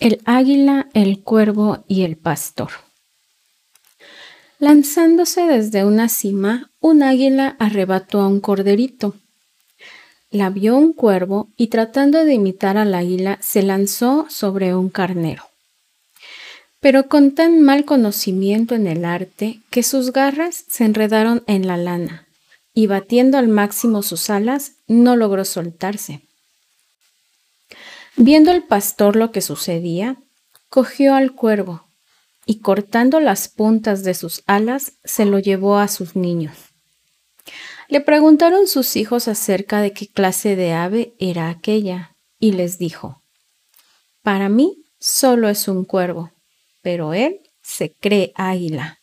El águila, el cuervo y el pastor. Lanzándose desde una cima, un águila arrebató a un corderito. La vio un cuervo y tratando de imitar al águila se lanzó sobre un carnero. Pero con tan mal conocimiento en el arte que sus garras se enredaron en la lana y batiendo al máximo sus alas no logró soltarse. Viendo el pastor lo que sucedía, cogió al cuervo y cortando las puntas de sus alas se lo llevó a sus niños. Le preguntaron sus hijos acerca de qué clase de ave era aquella y les dijo, Para mí solo es un cuervo, pero él se cree águila.